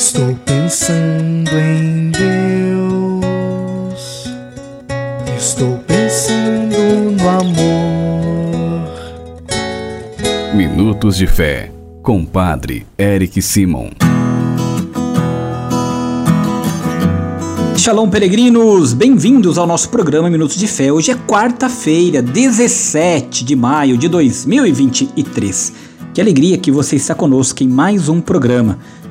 Estou pensando em Deus. Estou pensando no amor. Minutos de Fé, com Padre Eric Simon. Shalom, peregrinos! Bem-vindos ao nosso programa Minutos de Fé. Hoje é quarta-feira, 17 de maio de 2023. Que alegria que você está conosco em mais um programa.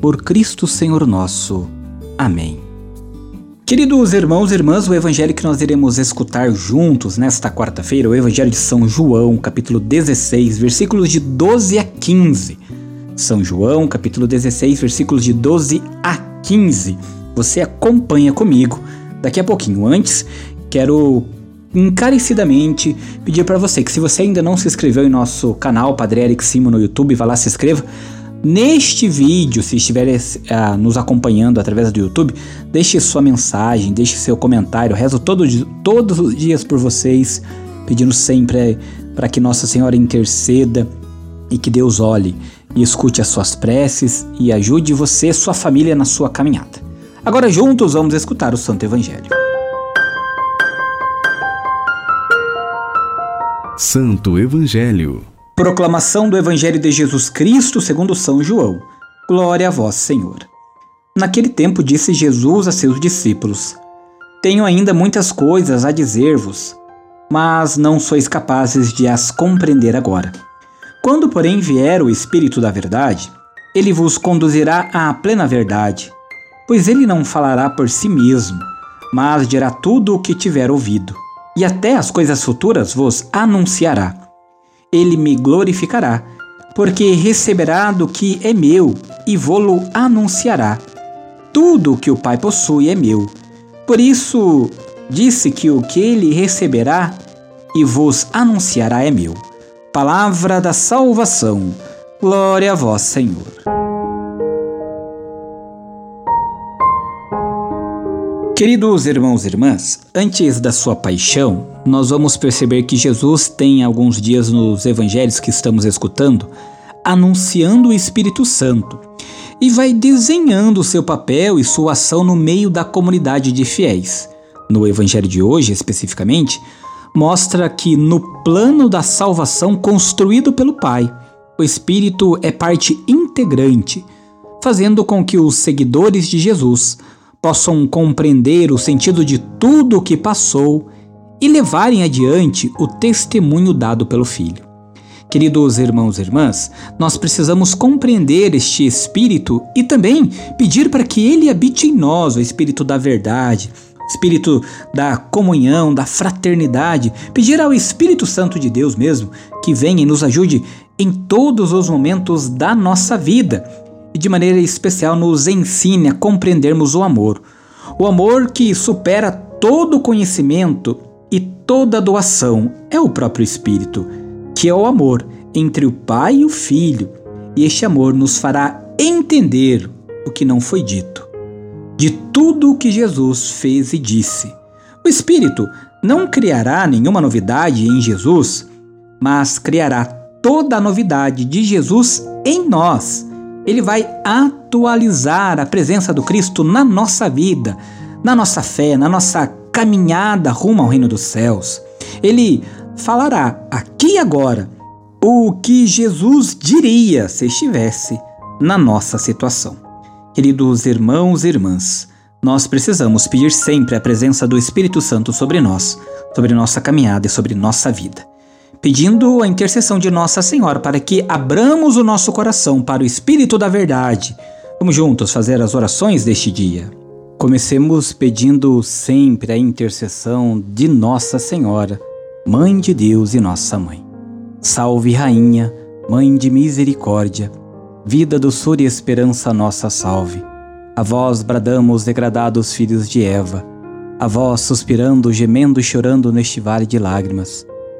Por Cristo Senhor nosso. Amém. Queridos irmãos e irmãs, o evangelho que nós iremos escutar juntos nesta quarta-feira, o evangelho de São João, capítulo 16, versículos de 12 a 15. São João, capítulo 16, versículos de 12 a 15. Você acompanha comigo daqui a pouquinho. Antes, quero encarecidamente pedir para você que se você ainda não se inscreveu em nosso canal Padre Eric Simo no YouTube, vá lá se inscreva. Neste vídeo, se estiver uh, nos acompanhando através do YouTube, deixe sua mensagem, deixe seu comentário. Rezo todo, todos os dias por vocês, pedindo sempre para que Nossa Senhora interceda e que Deus olhe e escute as suas preces e ajude você e sua família na sua caminhada. Agora juntos vamos escutar o Santo Evangelho. Santo Evangelho. Proclamação do Evangelho de Jesus Cristo segundo São João. Glória a vós, Senhor. Naquele tempo disse Jesus a seus discípulos: Tenho ainda muitas coisas a dizer-vos, mas não sois capazes de as compreender agora. Quando, porém, vier o Espírito da Verdade, ele vos conduzirá à plena verdade pois ele não falará por si mesmo, mas dirá tudo o que tiver ouvido, e até as coisas futuras vos anunciará. Ele me glorificará, porque receberá do que é meu e vô-lo anunciará. Tudo o que o Pai possui é meu. Por isso disse que o que ele receberá e vos anunciará é meu. Palavra da salvação. Glória a vós, Senhor. Queridos irmãos e irmãs, antes da sua paixão, nós vamos perceber que Jesus tem alguns dias nos evangelhos que estamos escutando anunciando o Espírito Santo e vai desenhando seu papel e sua ação no meio da comunidade de fiéis. No evangelho de hoje, especificamente, mostra que no plano da salvação construído pelo Pai, o Espírito é parte integrante, fazendo com que os seguidores de Jesus possam compreender o sentido de tudo o que passou e levarem adiante o testemunho dado pelo Filho. Queridos irmãos e irmãs, nós precisamos compreender este Espírito e também pedir para que ele habite em nós, o Espírito da verdade, Espírito da comunhão, da fraternidade, pedir ao Espírito Santo de Deus mesmo que venha e nos ajude em todos os momentos da nossa vida e de maneira especial nos ensine a compreendermos o amor. O amor que supera todo conhecimento e toda doação é o próprio Espírito, que é o amor entre o Pai e o Filho, e este amor nos fará entender o que não foi dito, de tudo o que Jesus fez e disse. O Espírito não criará nenhuma novidade em Jesus, mas criará toda a novidade de Jesus em nós ele vai atualizar a presença do Cristo na nossa vida, na nossa fé, na nossa caminhada rumo ao reino dos céus. Ele falará aqui e agora o que Jesus diria se estivesse na nossa situação. Queridos irmãos e irmãs, nós precisamos pedir sempre a presença do Espírito Santo sobre nós, sobre nossa caminhada e sobre nossa vida. Pedindo a intercessão de Nossa Senhora para que abramos o nosso coração para o Espírito da Verdade. Vamos juntos fazer as orações deste dia. Comecemos pedindo sempre a intercessão de Nossa Senhora, Mãe de Deus e Nossa Mãe. Salve, Rainha, Mãe de Misericórdia, vida, doçura e esperança nossa salve. A vós bradamos, degradados filhos de Eva, a vós suspirando, gemendo e chorando neste vale de lágrimas.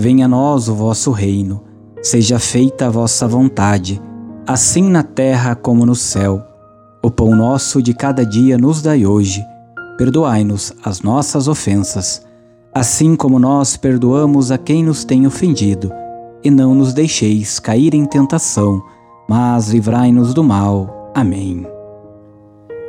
Venha a nós o vosso reino. Seja feita a vossa vontade, assim na terra como no céu. O pão nosso de cada dia nos dai hoje. Perdoai-nos as nossas ofensas, assim como nós perdoamos a quem nos tem ofendido. E não nos deixeis cair em tentação, mas livrai-nos do mal. Amém.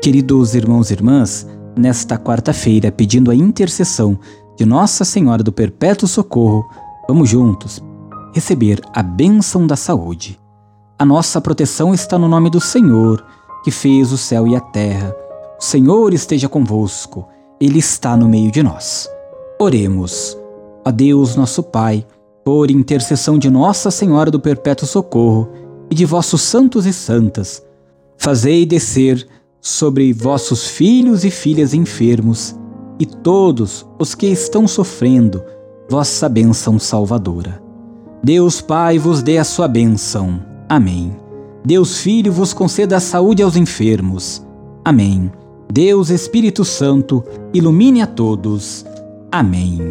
Queridos irmãos e irmãs, nesta quarta-feira, pedindo a intercessão de Nossa Senhora do Perpétuo Socorro, vamos juntos receber a bênção da saúde. A nossa proteção está no nome do Senhor, que fez o céu e a terra. O Senhor esteja convosco, Ele está no meio de nós. Oremos. A Deus, nosso Pai, por intercessão de Nossa Senhora do Perpétuo Socorro e de vossos santos e santas, fazei descer sobre vossos filhos e filhas enfermos e todos os que estão sofrendo vossa bênção salvadora. Deus Pai vos dê a sua bênção. Amém. Deus Filho vos conceda a saúde aos enfermos. Amém. Deus Espírito Santo ilumine a todos. Amém.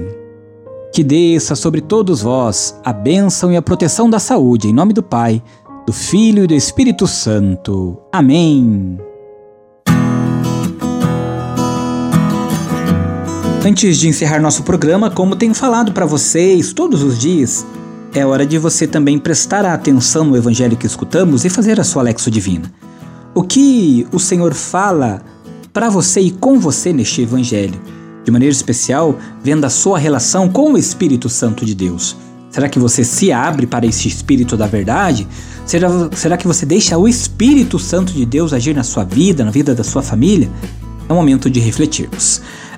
Que desça sobre todos vós a bênção e a proteção da saúde, em nome do Pai, do Filho e do Espírito Santo. Amém. Antes de encerrar nosso programa, como tenho falado para vocês todos os dias, é hora de você também prestar atenção no evangelho que escutamos e fazer a sua lexo divina. O que o Senhor fala para você e com você neste evangelho, de maneira especial, vendo a sua relação com o Espírito Santo de Deus. Será que você se abre para esse Espírito da verdade? Será, será que você deixa o Espírito Santo de Deus agir na sua vida, na vida da sua família? É o momento de refletirmos.